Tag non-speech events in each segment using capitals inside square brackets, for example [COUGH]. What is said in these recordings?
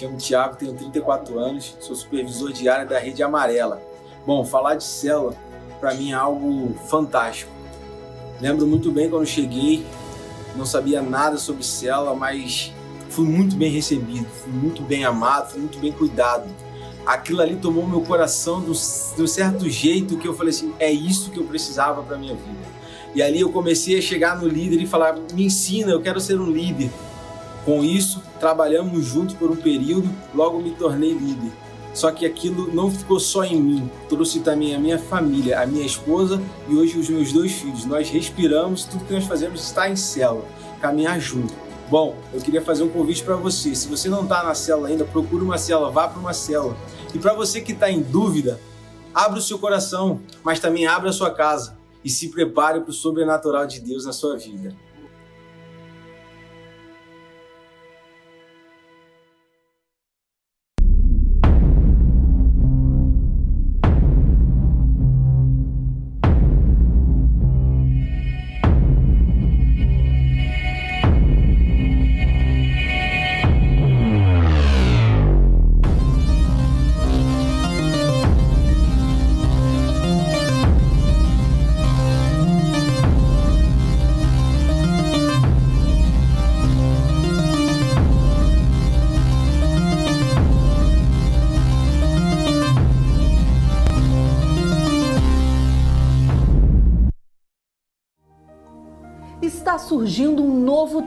Chamo Tiago, tenho 34 anos, sou supervisor de área da Rede Amarela. Bom, falar de célula para mim é algo fantástico. Lembro muito bem quando cheguei, não sabia nada sobre célula, mas fui muito bem recebido, fui muito bem amado, fui muito bem cuidado. Aquilo ali tomou meu coração de um certo jeito que eu falei assim: é isso que eu precisava para minha vida. E ali eu comecei a chegar no líder e falar: me ensina, eu quero ser um líder. Com isso, trabalhamos juntos por um período, logo me tornei líder. Só que aquilo não ficou só em mim, trouxe também a minha família, a minha esposa e hoje os meus dois filhos. Nós respiramos, tudo que nós fazemos está em célula, caminhar junto. Bom, eu queria fazer um convite para você. Se você não está na célula ainda, procure uma célula, vá para uma célula. E para você que está em dúvida, abra o seu coração, mas também abra a sua casa e se prepare para o sobrenatural de Deus na sua vida.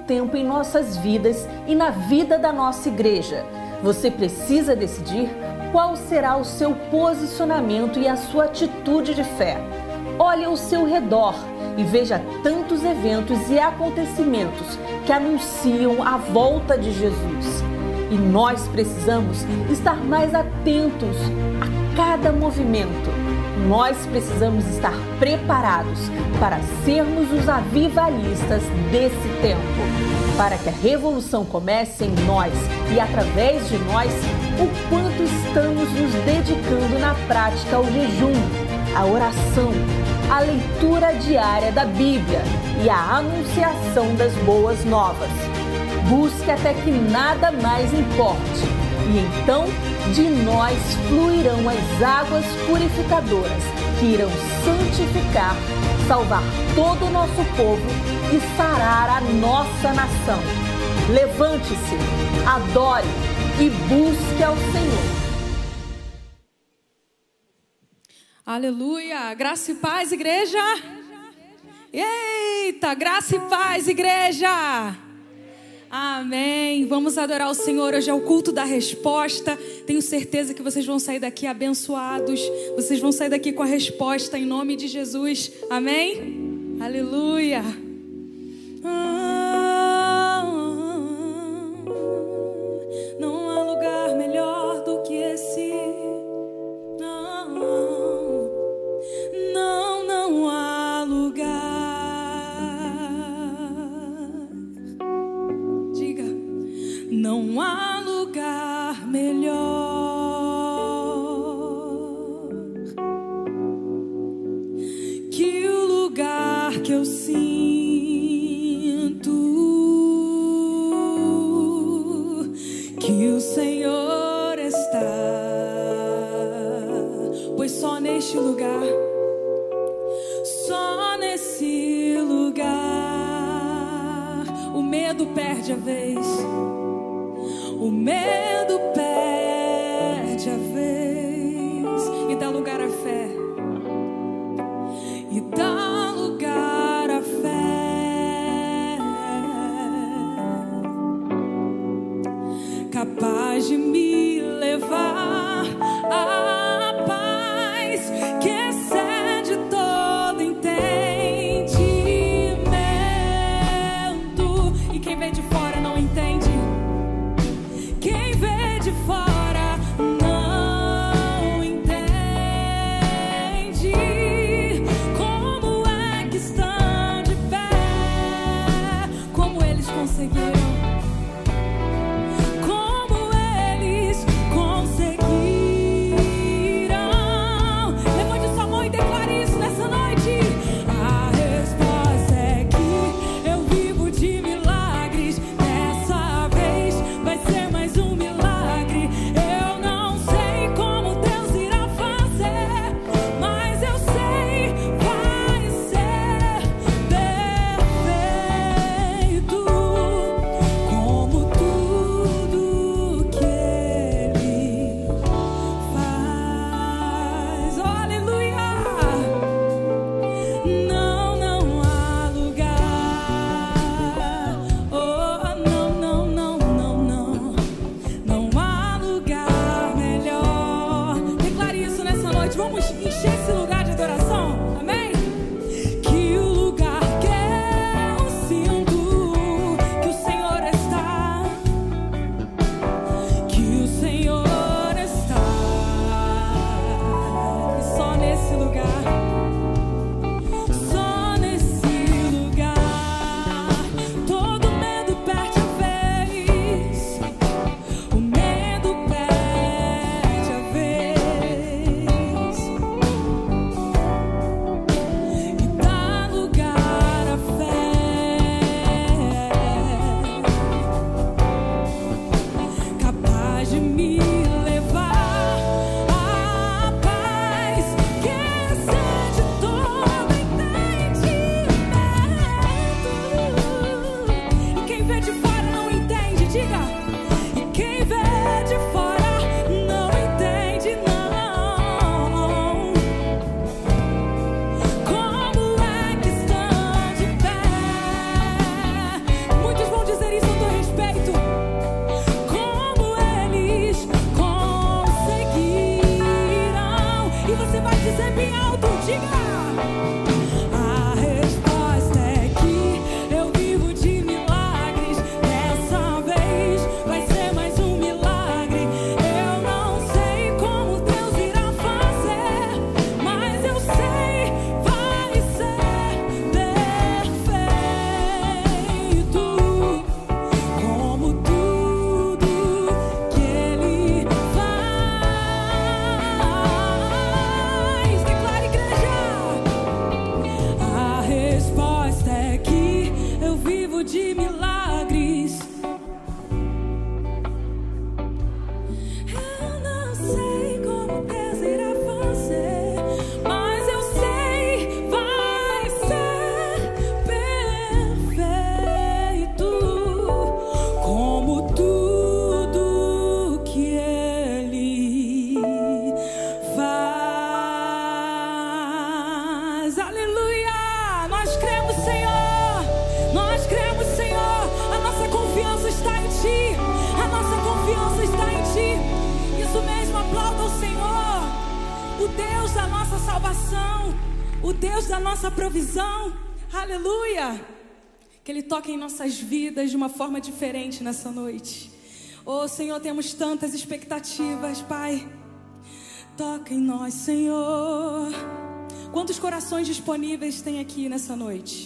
Tempo em nossas vidas e na vida da nossa igreja. Você precisa decidir qual será o seu posicionamento e a sua atitude de fé. Olhe ao seu redor e veja tantos eventos e acontecimentos que anunciam a volta de Jesus. E nós precisamos estar mais atentos a cada movimento nós precisamos estar preparados para sermos os avivalistas desse tempo, para que a revolução comece em nós e através de nós, o quanto estamos nos dedicando na prática ao jejum, à oração, à leitura diária da Bíblia e à anunciação das boas novas. Busque até que nada mais importe, e então de nós fluirão as águas purificadoras que irão santificar, salvar todo o nosso povo e sarar a nossa nação. Levante-se, adore e busque ao Senhor. Aleluia! Graça e paz, igreja! Eita, graça e paz, igreja! Amém. Vamos adorar o Senhor. Hoje é o culto da resposta. Tenho certeza que vocês vão sair daqui abençoados. Vocês vão sair daqui com a resposta em nome de Jesus. Amém. Aleluia. uma forma diferente nessa noite. Oh, Senhor, temos tantas expectativas, Pai. Toca em nós, Senhor. Quantos corações disponíveis tem aqui nessa noite?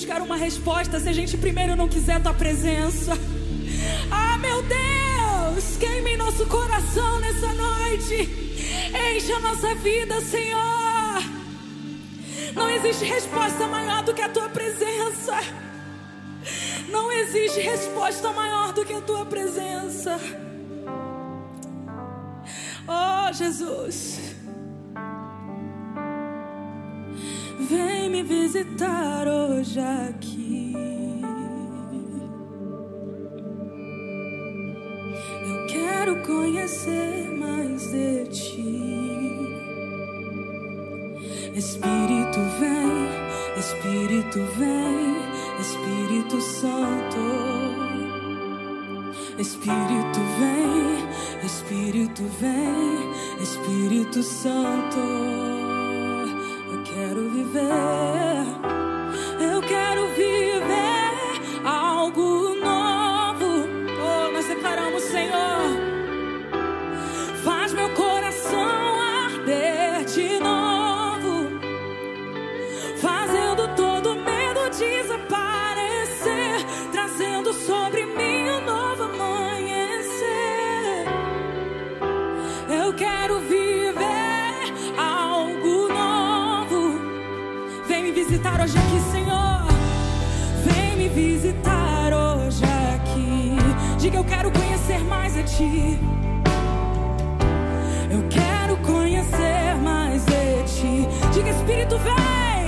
Buscar uma resposta se a gente primeiro não quiser a tua presença. Ah, meu Deus, queime nosso coração nessa noite. Enche a nossa vida, Senhor. Não existe resposta maior do que a tua presença. Não existe resposta maior do que a tua presença. Oh, Jesus. Visitar hoje aqui. Eu quero conhecer mais de ti. Espírito vem, Espírito vem, Espírito Santo. Espírito vem, Espírito vem, Espírito Santo quero viver, visitar hoje aqui. Diga, eu quero conhecer mais a Ti. Eu quero conhecer mais de Ti. Diga, Espírito, vem.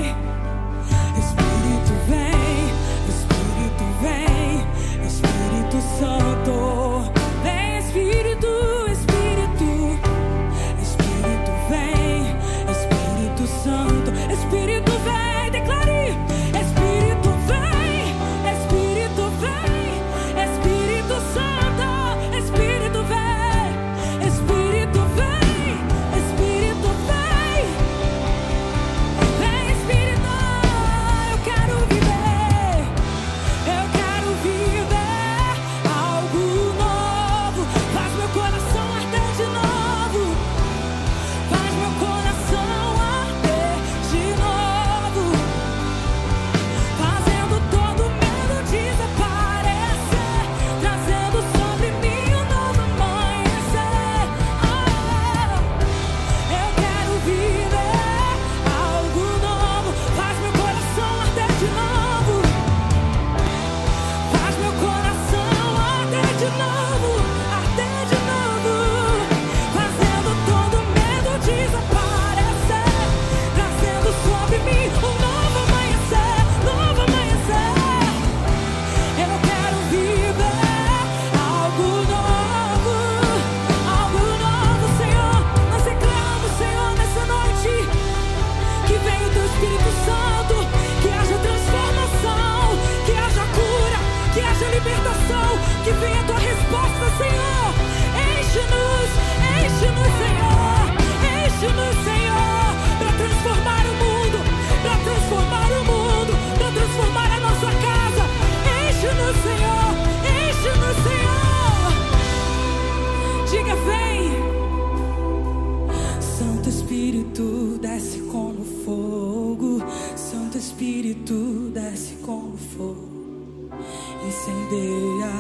incendeia.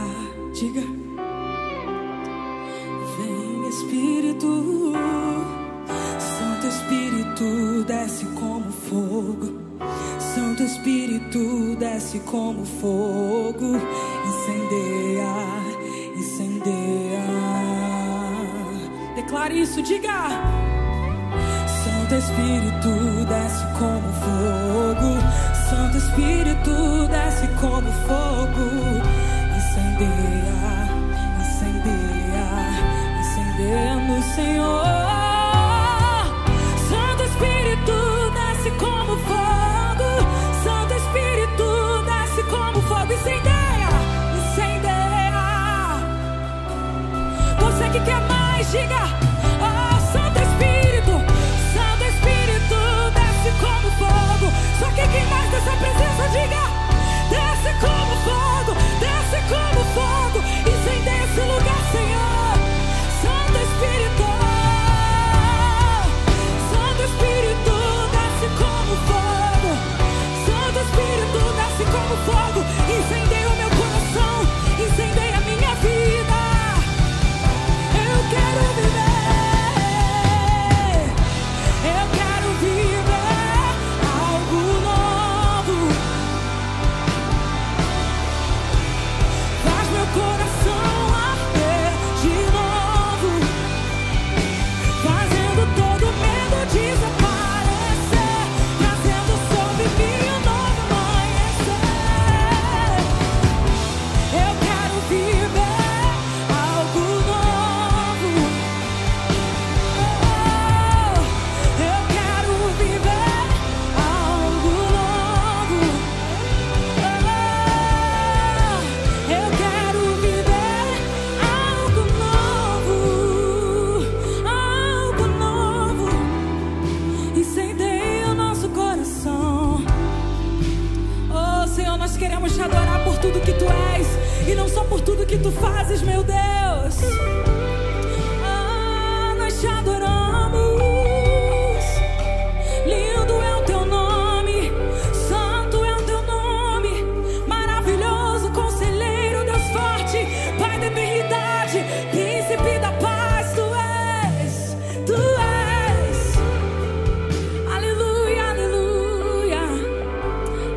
Diga, vem Espírito, Santo Espírito, desce como fogo. Santo Espírito, desce como fogo, incendeia, incendeia. Declare isso, diga. Santo Espírito desce como fogo. Santo Espírito desce como fogo. Incendeia, incendeia, incendeia no Senhor. Santo Espírito desce como fogo. Santo Espírito desce como fogo. Incendeia, incendeia. Você que quer mais, diga. Chegue mais dessa presença, diga tu fazes, meu Deus. Ah, nós te adoramos. Lindo é o teu nome, santo é o teu nome, maravilhoso, conselheiro, Deus forte, Pai da eternidade, príncipe da paz, tu és, tu és. Aleluia, aleluia.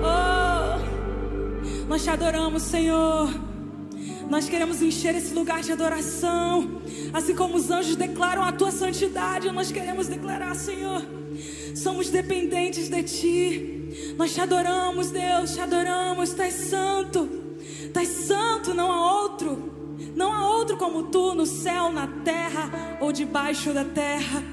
Oh, nós te adoramos, Senhor. Nós queremos encher esse lugar de adoração. Assim como os anjos declaram a tua santidade, nós queremos declarar, Senhor. Somos dependentes de ti. Nós te adoramos, Deus, te adoramos. Tu és santo. Tu és santo, não há outro. Não há outro como tu no céu, na terra ou debaixo da terra.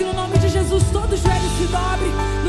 que no nome de Jesus todo joelho se dobre.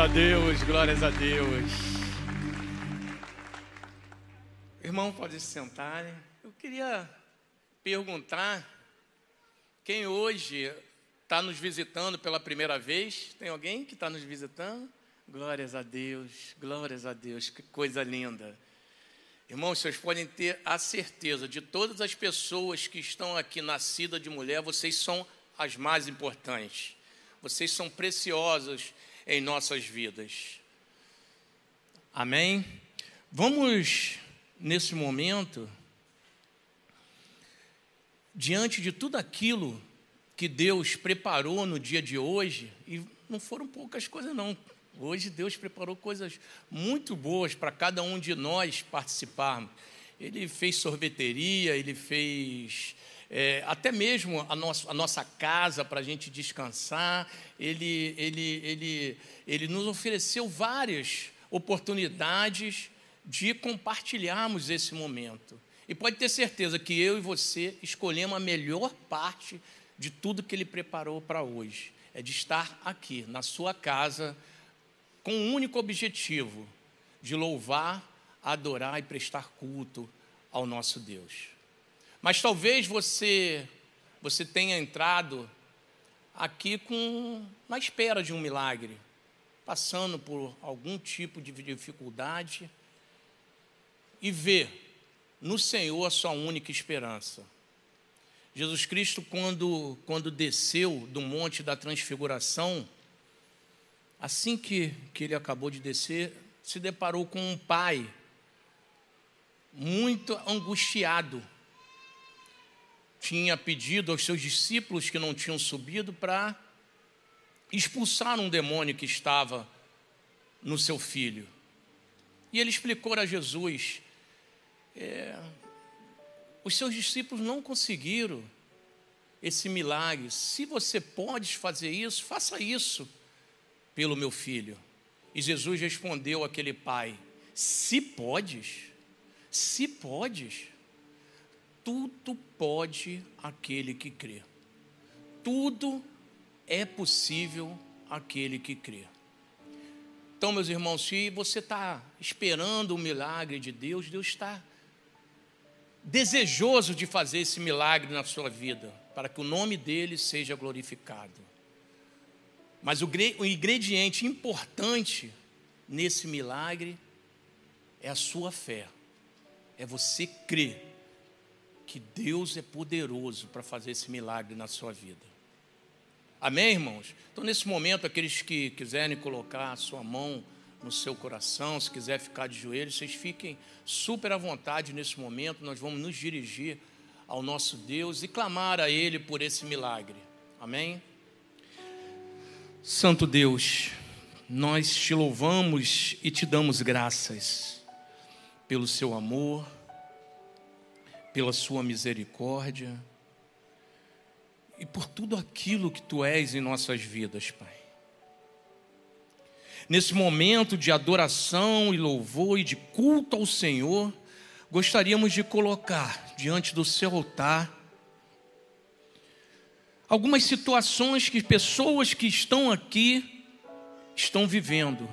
A Deus, glórias a Deus. Irmão, pode se sentar. Eu queria perguntar quem hoje está nos visitando pela primeira vez. Tem alguém que está nos visitando? Glórias a Deus, glórias a Deus, que coisa linda. Irmãos, vocês podem ter a certeza de todas as pessoas que estão aqui nascidas de mulher, vocês são as mais importantes. Vocês são preciosos em nossas vidas. Amém? Vamos, nesse momento, diante de tudo aquilo que Deus preparou no dia de hoje, e não foram poucas coisas, não. Hoje Deus preparou coisas muito boas para cada um de nós participarmos. Ele fez sorveteria, ele fez é, até mesmo a, nosso, a nossa casa para a gente descansar. Ele, ele, ele, ele nos ofereceu várias oportunidades de compartilharmos esse momento. E pode ter certeza que eu e você escolhemos a melhor parte de tudo que ele preparou para hoje. É de estar aqui, na sua casa, com o único objetivo de louvar, adorar e prestar culto ao nosso Deus. Mas talvez você você tenha entrado aqui com na espera de um milagre, passando por algum tipo de dificuldade e vê no Senhor a sua única esperança. Jesus Cristo, quando, quando desceu do Monte da Transfiguração, assim que, que ele acabou de descer, se deparou com um pai muito angustiado. Tinha pedido aos seus discípulos que não tinham subido para expulsar um demônio que estava no seu filho. E ele explicou a Jesus: é, os seus discípulos não conseguiram esse milagre. Se você pode fazer isso, faça isso pelo meu filho. E Jesus respondeu àquele pai: Se podes, se podes, tudo pode aquele que crê. Tudo é possível aquele que crê. Então, meus irmãos, se você está esperando o milagre de Deus, Deus está desejoso de fazer esse milagre na sua vida, para que o nome dele seja glorificado. Mas o ingrediente importante nesse milagre é a sua fé, é você crer que Deus é poderoso para fazer esse milagre na sua vida. Amém, irmãos? Então, nesse momento, aqueles que quiserem colocar a sua mão no seu coração, se quiser ficar de joelhos, vocês fiquem super à vontade nesse momento. Nós vamos nos dirigir ao nosso Deus e clamar a Ele por esse milagre. Amém? Santo Deus, nós te louvamos e te damos graças pelo seu amor, pela sua misericórdia e por tudo aquilo que tu és em nossas vidas, Pai. Nesse momento de adoração e louvor e de culto ao Senhor, gostaríamos de colocar diante do seu altar algumas situações que pessoas que estão aqui estão vivendo.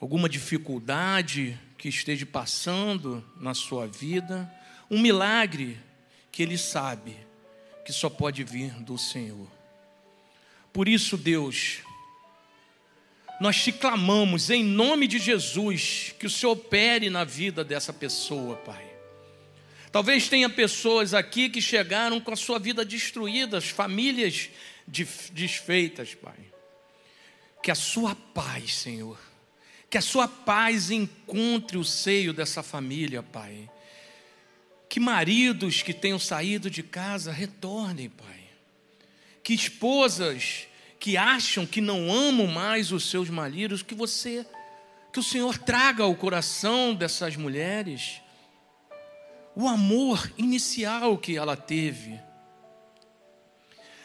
Alguma dificuldade que esteja passando na sua vida, um milagre que ele sabe que só pode vir do Senhor. Por isso, Deus, nós te clamamos em nome de Jesus que o Senhor opere na vida dessa pessoa, Pai. Talvez tenha pessoas aqui que chegaram com a sua vida destruída, as famílias desfeitas, Pai. Que a sua paz, Senhor, que a sua paz encontre o seio dessa família, Pai. Que maridos que tenham saído de casa retornem, Pai. Que esposas que acham que não amam mais os seus maridos, que você, que o Senhor traga ao coração dessas mulheres o amor inicial que ela teve.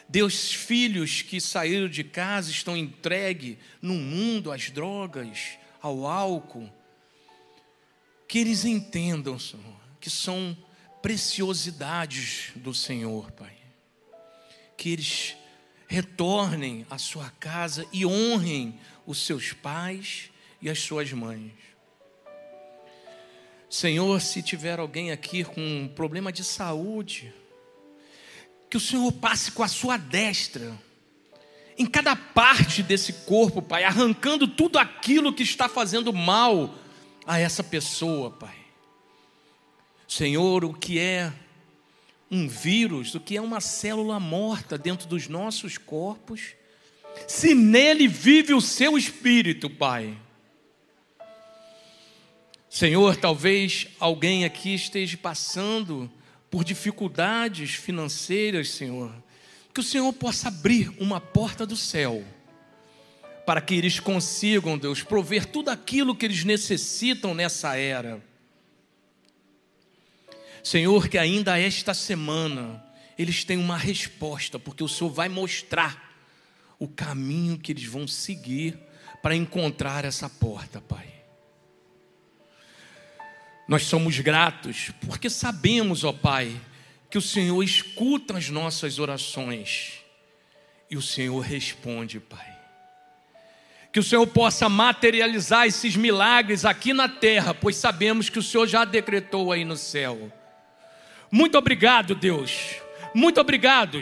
Deus, filhos que saíram de casa estão entregues no mundo às drogas, ao álcool. Que eles entendam, Senhor, que são preciosidades do Senhor, Pai. Que eles retornem à sua casa e honrem os seus pais e as suas mães. Senhor, se tiver alguém aqui com um problema de saúde, que o Senhor passe com a sua destra em cada parte desse corpo, Pai, arrancando tudo aquilo que está fazendo mal a essa pessoa, Pai. Senhor, o que é um vírus, o que é uma célula morta dentro dos nossos corpos, se nele vive o seu espírito, Pai. Senhor, talvez alguém aqui esteja passando por dificuldades financeiras, Senhor, que o Senhor possa abrir uma porta do céu para que eles consigam, Deus, prover tudo aquilo que eles necessitam nessa era. Senhor, que ainda esta semana eles tenham uma resposta, porque o Senhor vai mostrar o caminho que eles vão seguir para encontrar essa porta, Pai. Nós somos gratos porque sabemos, ó Pai, que o Senhor escuta as nossas orações e o Senhor responde, Pai. Que o Senhor possa materializar esses milagres aqui na terra, pois sabemos que o Senhor já decretou aí no céu. Muito obrigado, Deus. Muito obrigado.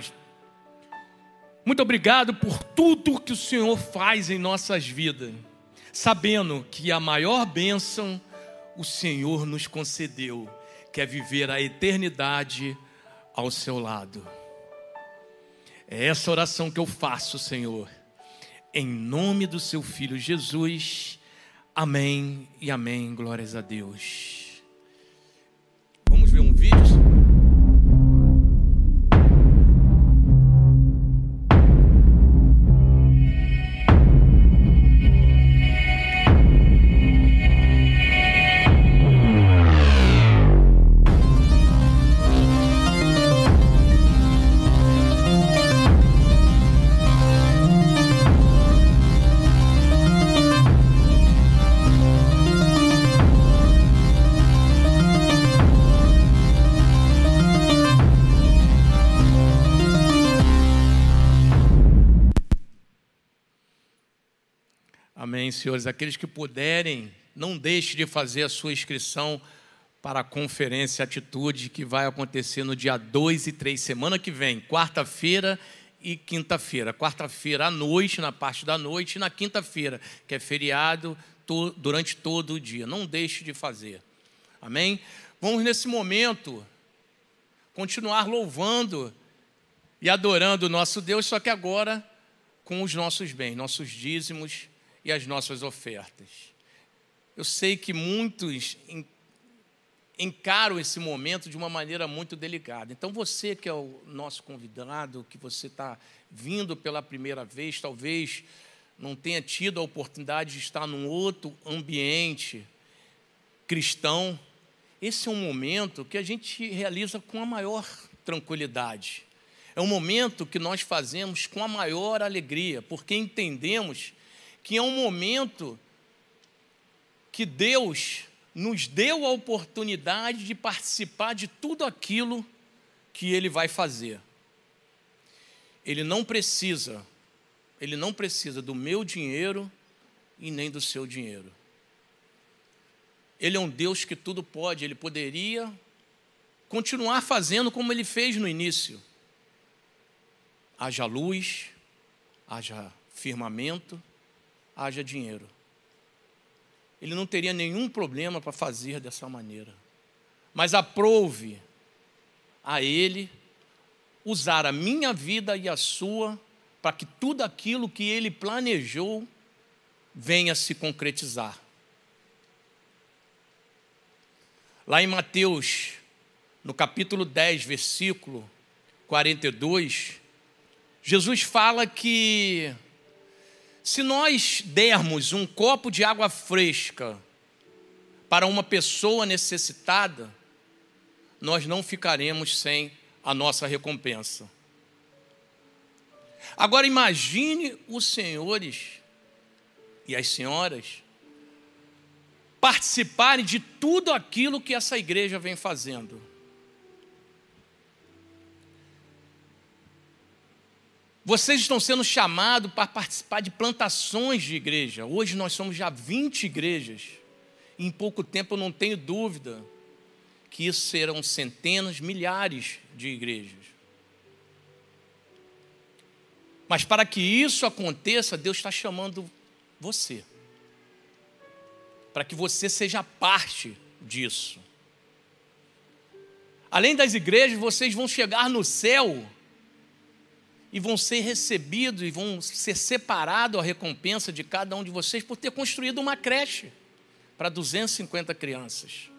Muito obrigado por tudo que o Senhor faz em nossas vidas, sabendo que a maior bênção o Senhor nos concedeu, que é viver a eternidade ao seu lado. É essa oração que eu faço, Senhor, em nome do seu filho Jesus. Amém e amém. Glórias a Deus. Senhores. Aqueles que puderem, não deixe de fazer a sua inscrição para a conferência Atitude que vai acontecer no dia 2 e 3, semana que vem, quarta-feira e quinta-feira. Quarta-feira à noite, na parte da noite, e na quinta-feira, que é feriado, to, durante todo o dia. Não deixe de fazer. Amém? Vamos nesse momento continuar louvando e adorando o nosso Deus, só que agora com os nossos bens, nossos dízimos e as nossas ofertas. Eu sei que muitos encaram esse momento de uma maneira muito delicada. Então, você que é o nosso convidado, que você está vindo pela primeira vez, talvez não tenha tido a oportunidade de estar num outro ambiente cristão, esse é um momento que a gente realiza com a maior tranquilidade. É um momento que nós fazemos com a maior alegria, porque entendemos que é um momento que Deus nos deu a oportunidade de participar de tudo aquilo que Ele vai fazer. Ele não precisa, Ele não precisa do meu dinheiro e nem do seu dinheiro. Ele é um Deus que tudo pode, Ele poderia continuar fazendo como Ele fez no início. Haja luz, haja firmamento, haja dinheiro. Ele não teria nenhum problema para fazer dessa maneira. Mas aprove a ele usar a minha vida e a sua para que tudo aquilo que ele planejou venha se concretizar. Lá em Mateus, no capítulo 10, versículo 42, Jesus fala que se nós dermos um copo de água fresca para uma pessoa necessitada, nós não ficaremos sem a nossa recompensa. Agora imagine os senhores e as senhoras participarem de tudo aquilo que essa igreja vem fazendo. Vocês estão sendo chamados para participar de plantações de igreja. Hoje nós somos já 20 igrejas. E em pouco tempo eu não tenho dúvida que isso serão centenas, milhares de igrejas. Mas para que isso aconteça, Deus está chamando você. Para que você seja parte disso. Além das igrejas, vocês vão chegar no céu e vão ser recebidos e vão ser separados a recompensa de cada um de vocês por ter construído uma creche para 250 crianças.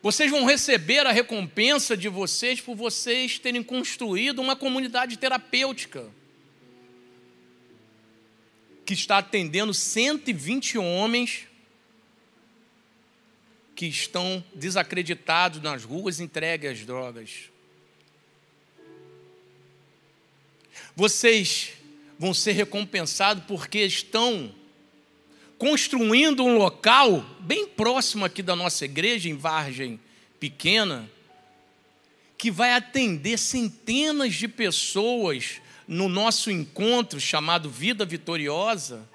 Vocês vão receber a recompensa de vocês por vocês terem construído uma comunidade terapêutica que está atendendo 120 homens que estão desacreditados nas ruas entregues às drogas. Vocês vão ser recompensados porque estão construindo um local bem próximo aqui da nossa igreja, em Vargem Pequena, que vai atender centenas de pessoas no nosso encontro chamado Vida Vitoriosa.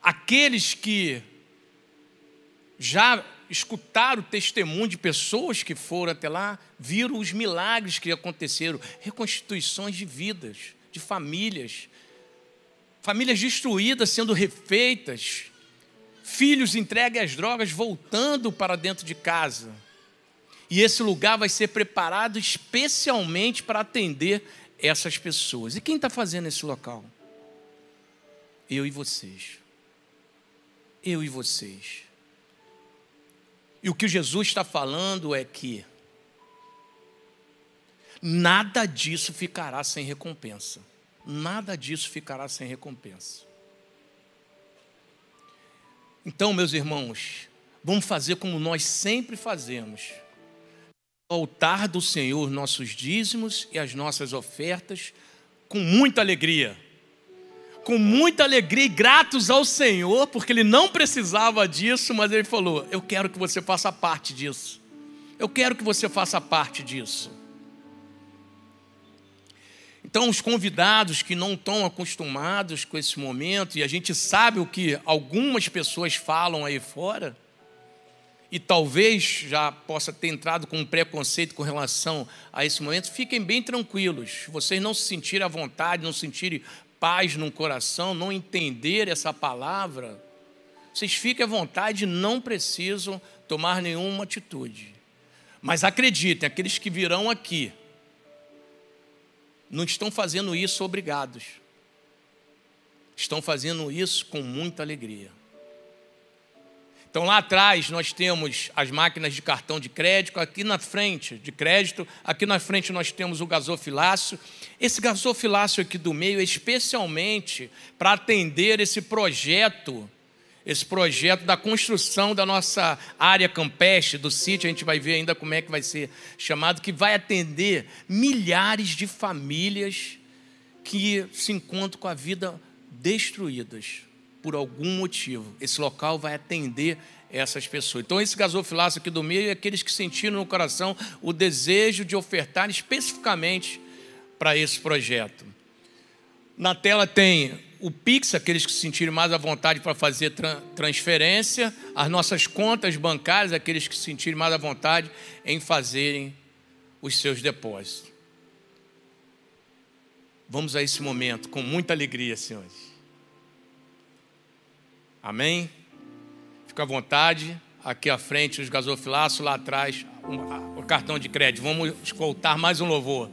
Aqueles que já escutaram o testemunho de pessoas que foram até lá, viram os milagres que aconteceram, reconstituições de vidas, de famílias, famílias destruídas sendo refeitas, filhos entregues às drogas voltando para dentro de casa. E esse lugar vai ser preparado especialmente para atender essas pessoas. E quem está fazendo esse local? Eu e vocês. Eu e vocês. E o que Jesus está falando é que nada disso ficará sem recompensa nada disso ficará sem recompensa. Então, meus irmãos, vamos fazer como nós sempre fazemos. No altar do Senhor, nossos dízimos e as nossas ofertas, com muita alegria. Com muita alegria e gratos ao Senhor, porque Ele não precisava disso, mas Ele falou: Eu quero que você faça parte disso. Eu quero que você faça parte disso. Então, os convidados que não estão acostumados com esse momento, e a gente sabe o que algumas pessoas falam aí fora, e talvez já possa ter entrado com um preconceito com relação a esse momento, fiquem bem tranquilos. Vocês não se sentirem à vontade, não sentirem paz no coração, não entender essa palavra, vocês fiquem à vontade, não precisam tomar nenhuma atitude. Mas acreditem, aqueles que virão aqui, não estão fazendo isso obrigados. Estão fazendo isso com muita alegria. Então lá atrás nós temos as máquinas de cartão de crédito, aqui na frente de crédito, aqui na frente nós temos o gasofilácio. Esse gasofilácio aqui do meio é especialmente para atender esse projeto esse projeto da construção da nossa área campestre, do sítio, a gente vai ver ainda como é que vai ser chamado, que vai atender milhares de famílias que se encontram com a vida destruídas por algum motivo. Esse local vai atender essas pessoas. Então, esse gasofilácio aqui do meio é aqueles que sentiram no coração o desejo de ofertar especificamente para esse projeto. Na tela tem o Pix, aqueles que se sentirem mais à vontade para fazer transferência, as nossas contas bancárias, aqueles que se sentirem mais à vontade em fazerem os seus depósitos. Vamos a esse momento com muita alegria, senhores. Amém? Fica à vontade. Aqui à frente, os gasofilaços, lá atrás, o cartão de crédito. Vamos escoltar mais um louvor.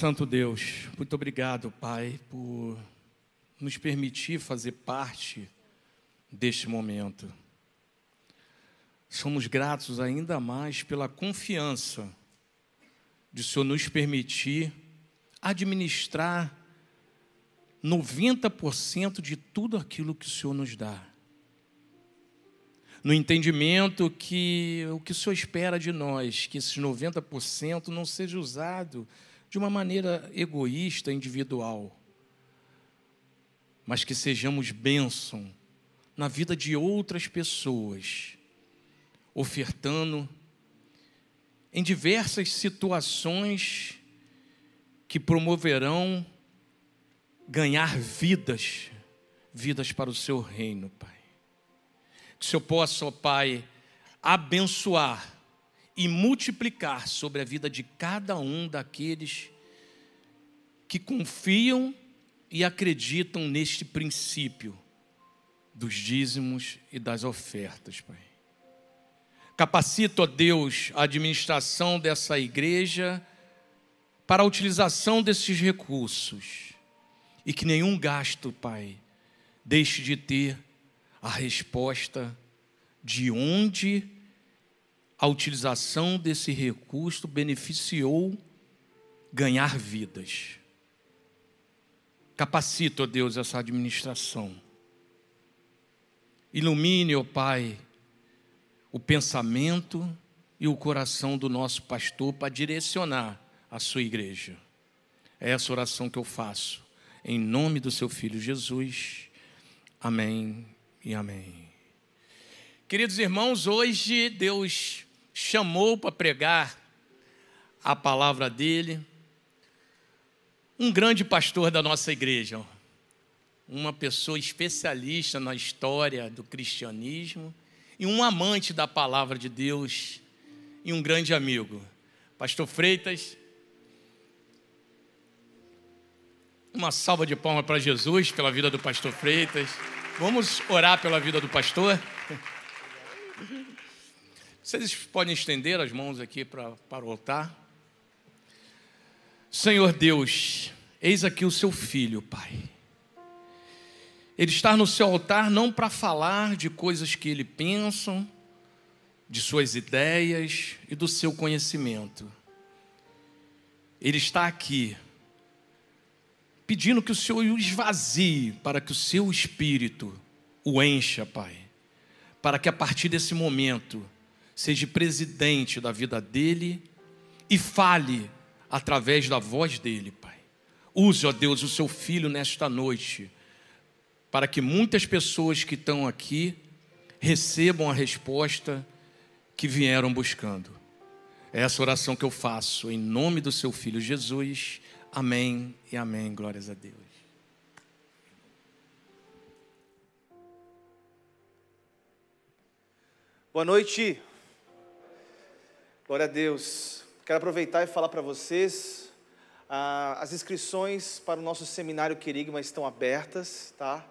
Santo Deus, muito obrigado, Pai, por nos permitir fazer parte deste momento. Somos gratos ainda mais pela confiança de o Senhor nos permitir administrar 90% de tudo aquilo que o Senhor nos dá. no entendimento que o que o Senhor espera de nós, que esses 90% não seja usado de uma maneira egoísta, individual, mas que sejamos bênção na vida de outras pessoas, ofertando em diversas situações que promoverão ganhar vidas, vidas para o seu reino, Pai. Que o Senhor possa, ó Pai, abençoar e multiplicar sobre a vida de cada um daqueles que confiam e acreditam neste princípio dos dízimos e das ofertas, Pai. Capacita, ó Deus, a administração dessa igreja para a utilização desses recursos e que nenhum gasto, Pai, deixe de ter a resposta de onde a utilização desse recurso beneficiou ganhar vidas. Capacita, ó Deus, essa administração. Ilumine, ó Pai, o pensamento e o coração do nosso pastor para direcionar a sua igreja. É essa oração que eu faço, em nome do seu filho Jesus. Amém e amém. Queridos irmãos, hoje Deus chamou para pregar a palavra dele um grande pastor da nossa igreja, uma pessoa especialista na história do cristianismo e um amante da palavra de Deus e um grande amigo. Pastor Freitas, uma salva de palmas para Jesus pela vida do pastor Freitas. Vamos orar pela vida do pastor? Vocês podem estender as mãos aqui para, para o altar. Senhor Deus, eis aqui o seu filho, Pai. Ele está no seu altar não para falar de coisas que ele pensa, de suas ideias e do seu conhecimento. Ele está aqui pedindo que o Senhor o esvazie para que o seu espírito o encha, Pai. Para que a partir desse momento seja presidente da vida dele e fale através da voz dele, Pai. Use, ó Deus, o seu filho nesta noite para que muitas pessoas que estão aqui recebam a resposta que vieram buscando. É essa oração que eu faço em nome do seu filho Jesus. Amém e amém. Glórias a Deus. Boa noite. Glória a Deus. Quero aproveitar e falar para vocês. Ah, as inscrições para o nosso seminário Querigma estão abertas, tá?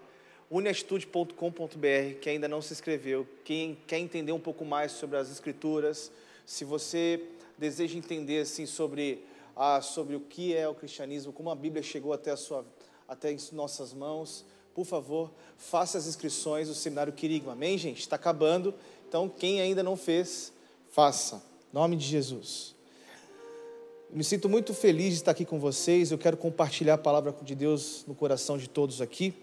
uneatitude.com.br, que ainda não se inscreveu, quem quer entender um pouco mais sobre as escrituras, se você deseja entender assim sobre ah, sobre o que é o cristianismo, como a Bíblia chegou até a sua até nossas mãos, por favor, faça as inscrições do seminário Quirigma. Amém, gente? Está acabando. Então, quem ainda não fez, faça. Nome de Jesus. me sinto muito feliz de estar aqui com vocês. Eu quero compartilhar a palavra de Deus no coração de todos aqui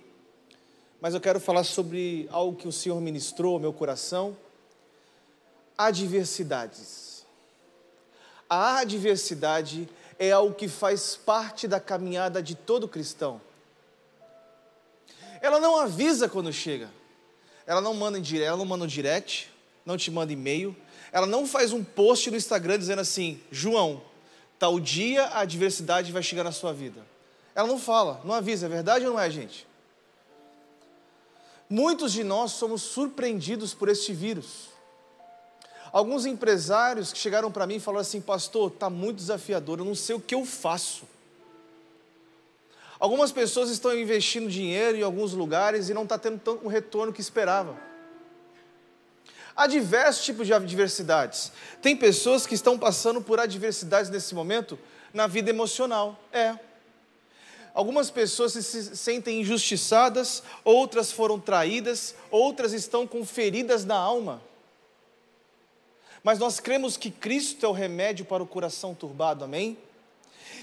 mas eu quero falar sobre algo que o Senhor ministrou ao meu coração: adversidades. A adversidade é algo que faz parte da caminhada de todo cristão. Ela não avisa quando chega. Ela não manda em ela não manda um direct, não te manda e-mail. Ela não faz um post no Instagram dizendo assim: "João, tal dia a adversidade vai chegar na sua vida". Ela não fala, não avisa, é verdade ou não é, gente? Muitos de nós somos surpreendidos por este vírus. Alguns empresários que chegaram para mim e falaram assim: Pastor, está muito desafiador, eu não sei o que eu faço. Algumas pessoas estão investindo dinheiro em alguns lugares e não está tendo tanto retorno que esperava. Há diversos tipos de adversidades. Tem pessoas que estão passando por adversidades nesse momento na vida emocional. É. Algumas pessoas se sentem injustiçadas, outras foram traídas, outras estão com feridas na alma. Mas nós cremos que Cristo é o remédio para o coração turbado, amém?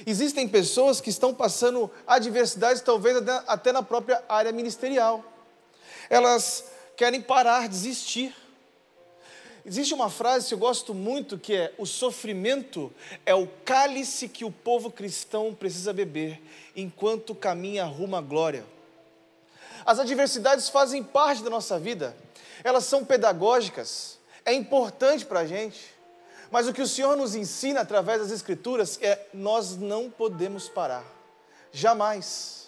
Existem pessoas que estão passando adversidades, talvez até na própria área ministerial. Elas querem parar, desistir. Existe uma frase que eu gosto muito que é: o sofrimento é o cálice que o povo cristão precisa beber enquanto caminha rumo à glória. As adversidades fazem parte da nossa vida, elas são pedagógicas, é importante para a gente, mas o que o Senhor nos ensina através das Escrituras é: nós não podemos parar, jamais.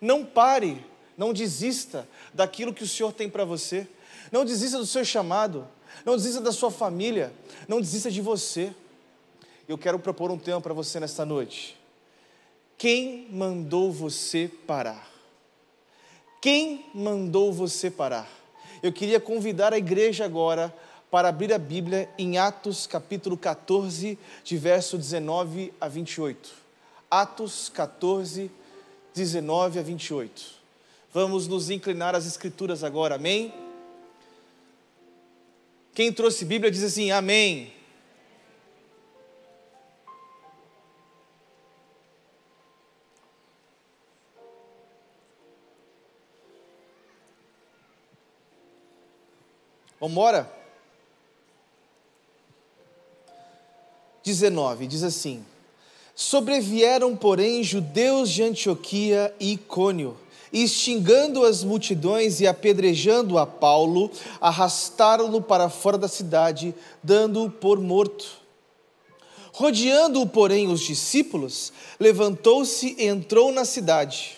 Não pare, não desista daquilo que o Senhor tem para você, não desista do seu chamado, não desista da sua família, não desista de você. Eu quero propor um tema para você nesta noite. Quem mandou você parar? Quem mandou você parar? Eu queria convidar a igreja agora para abrir a Bíblia em Atos capítulo 14, de verso 19 a 28. Atos 14, 19 a 28. Vamos nos inclinar às Escrituras agora, amém? Quem trouxe Bíblia diz assim: Amém. Vamos embora? 19, diz assim: Sobrevieram, porém, judeus de Antioquia e Icônio, e extingando as multidões e apedrejando a Paulo, arrastaram-no para fora da cidade, dando-o por morto. Rodeando-o, porém, os discípulos, levantou-se e entrou na cidade.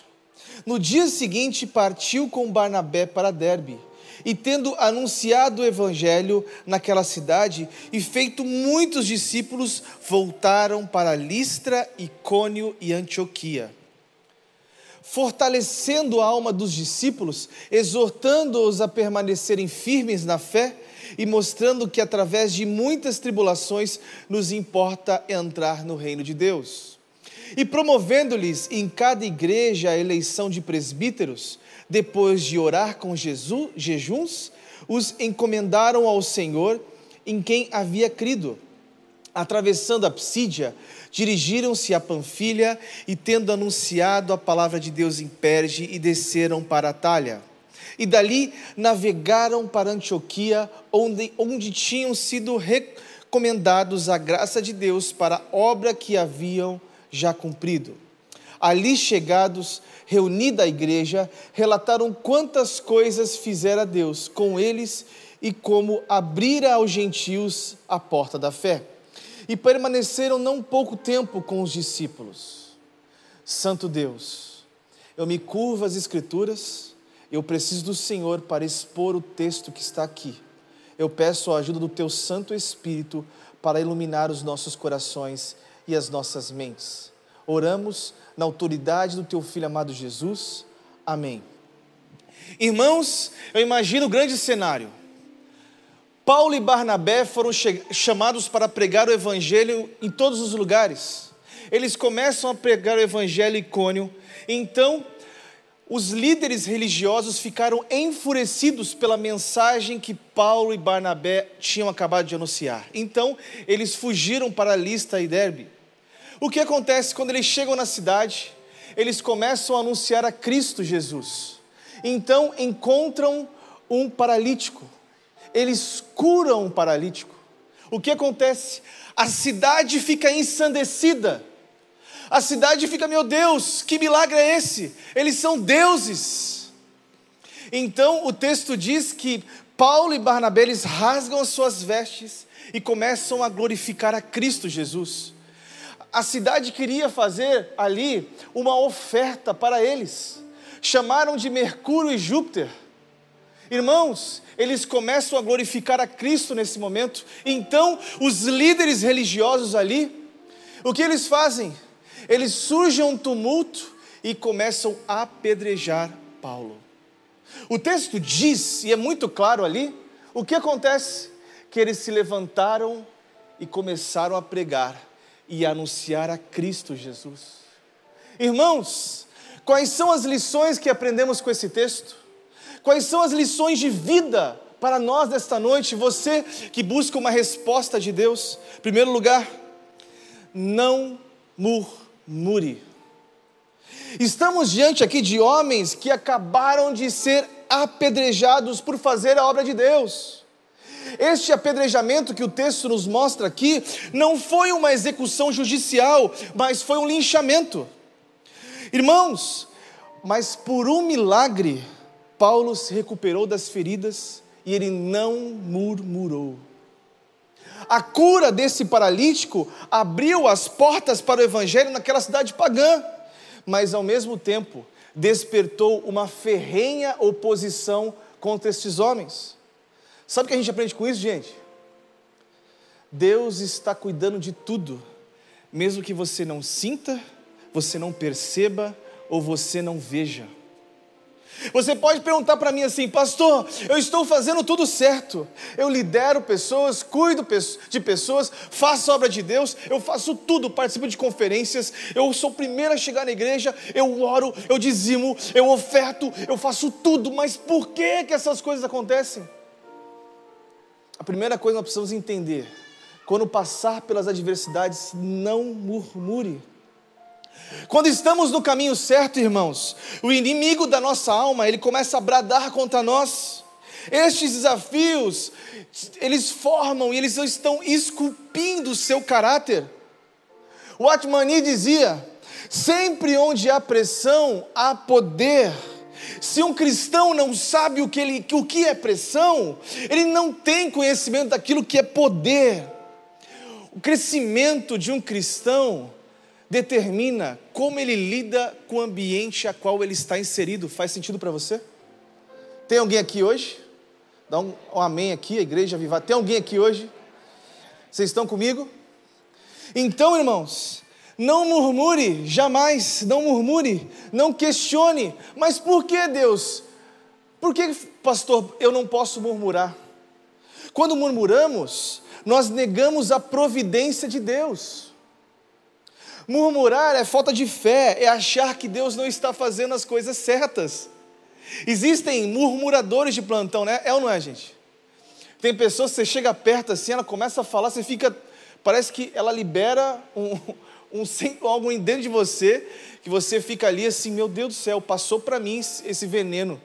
No dia seguinte, partiu com Barnabé para Derbe. E tendo anunciado o evangelho naquela cidade e feito muitos discípulos, voltaram para Listra, Icônio e Antioquia fortalecendo a alma dos discípulos, exortando-os a permanecerem firmes na fé e mostrando que através de muitas tribulações nos importa entrar no reino de Deus. E promovendo-lhes em cada igreja a eleição de presbíteros, depois de orar com Jesus, jejuns, os encomendaram ao Senhor em quem havia crido. Atravessando a Psídia, dirigiram-se a Panfilha e, tendo anunciado a palavra de Deus em Perge, e desceram para a Talha. E dali navegaram para Antioquia, onde, onde tinham sido recomendados a graça de Deus para a obra que haviam já cumprido. Ali chegados, reunida a igreja, relataram quantas coisas fizera Deus com eles e como abrira aos gentios a porta da fé e permaneceram não pouco tempo com os discípulos. Santo Deus, eu me curvo às Escrituras, eu preciso do Senhor para expor o texto que está aqui. Eu peço a ajuda do Teu Santo Espírito para iluminar os nossos corações e as nossas mentes. Oramos na autoridade do Teu Filho amado Jesus. Amém. Irmãos, eu imagino o grande cenário. Paulo e Barnabé foram chamados para pregar o evangelho em todos os lugares. Eles começam a pregar o evangelho icônio. Então, os líderes religiosos ficaram enfurecidos pela mensagem que Paulo e Barnabé tinham acabado de anunciar. Então, eles fugiram para Lista e Derbe. O que acontece quando eles chegam na cidade? Eles começam a anunciar a Cristo Jesus. Então, encontram um paralítico eles curam um paralítico. O que acontece? A cidade fica ensandecida. A cidade fica, meu Deus, que milagre é esse? Eles são deuses. Então o texto diz que Paulo e Barnabé eles rasgam as suas vestes e começam a glorificar a Cristo Jesus. A cidade queria fazer ali uma oferta para eles. Chamaram de Mercúrio e Júpiter Irmãos, eles começam a glorificar a Cristo nesse momento. Então, os líderes religiosos ali, o que eles fazem? Eles surgem um tumulto e começam a apedrejar Paulo. O texto diz, e é muito claro ali, o que acontece? Que eles se levantaram e começaram a pregar e a anunciar a Cristo Jesus. Irmãos, quais são as lições que aprendemos com esse texto? Quais são as lições de vida para nós nesta noite? Você que busca uma resposta de Deus. Em primeiro lugar, não murmure. Estamos diante aqui de homens que acabaram de ser apedrejados por fazer a obra de Deus. Este apedrejamento que o texto nos mostra aqui não foi uma execução judicial, mas foi um linchamento. Irmãos, mas por um milagre, Paulo se recuperou das feridas e ele não murmurou. A cura desse paralítico abriu as portas para o evangelho naquela cidade pagã, mas ao mesmo tempo despertou uma ferrenha oposição contra estes homens. Sabe o que a gente aprende com isso, gente? Deus está cuidando de tudo, mesmo que você não sinta, você não perceba ou você não veja. Você pode perguntar para mim assim, pastor, eu estou fazendo tudo certo. Eu lidero pessoas, cuido de pessoas, faço obra de Deus, eu faço tudo, participo de conferências, eu sou o primeiro a chegar na igreja, eu oro, eu dizimo, eu oferto, eu faço tudo, mas por que, que essas coisas acontecem? A primeira coisa que nós precisamos entender: quando passar pelas adversidades, não murmure. Quando estamos no caminho certo, irmãos, o inimigo da nossa alma, ele começa a bradar contra nós. Estes desafios, eles formam e eles estão esculpindo o seu caráter. O Atmani dizia: sempre onde há pressão, há poder. Se um cristão não sabe o que, ele, o que é pressão, ele não tem conhecimento daquilo que é poder. O crescimento de um cristão determina como ele lida com o ambiente a qual ele está inserido. Faz sentido para você? Tem alguém aqui hoje? Dá um, um amém aqui, a igreja viva. Tem alguém aqui hoje? Vocês estão comigo? Então, irmãos, não murmure, jamais, não murmure, não questione. Mas por que, Deus? Por que, pastor, eu não posso murmurar? Quando murmuramos, nós negamos a providência de Deus. Murmurar é falta de fé, é achar que Deus não está fazendo as coisas certas. Existem murmuradores de plantão, né? É ou não é, gente? Tem pessoas que você chega perto assim, ela começa a falar, você fica. Parece que ela libera um, um, algo dentro de você, que você fica ali assim, meu Deus do céu, passou para mim esse veneno.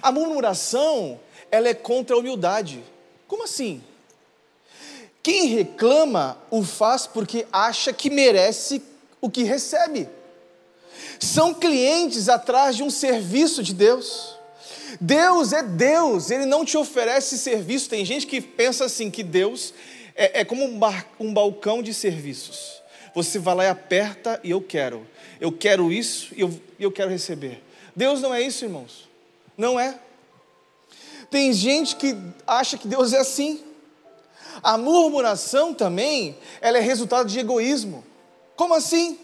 A murmuração, ela é contra a humildade. Como assim? Quem reclama o faz porque acha que merece o que recebe. São clientes atrás de um serviço de Deus. Deus é Deus, Ele não te oferece serviço. Tem gente que pensa assim: que Deus é, é como um, bar, um balcão de serviços. Você vai lá e aperta e eu quero. Eu quero isso e eu, eu quero receber. Deus não é isso, irmãos. Não é. Tem gente que acha que Deus é assim. A murmuração também, ela é resultado de egoísmo. Como assim?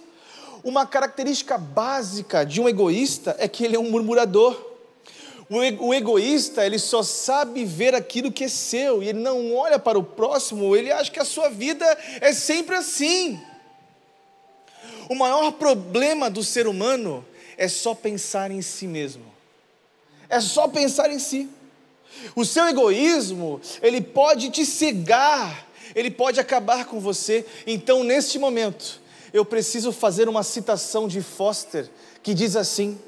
Uma característica básica de um egoísta é que ele é um murmurador. O egoísta, ele só sabe ver aquilo que é seu, e ele não olha para o próximo, ele acha que a sua vida é sempre assim. O maior problema do ser humano é só pensar em si mesmo. É só pensar em si. O seu egoísmo, ele pode te cegar, ele pode acabar com você. Então, neste momento, eu preciso fazer uma citação de Foster que diz assim: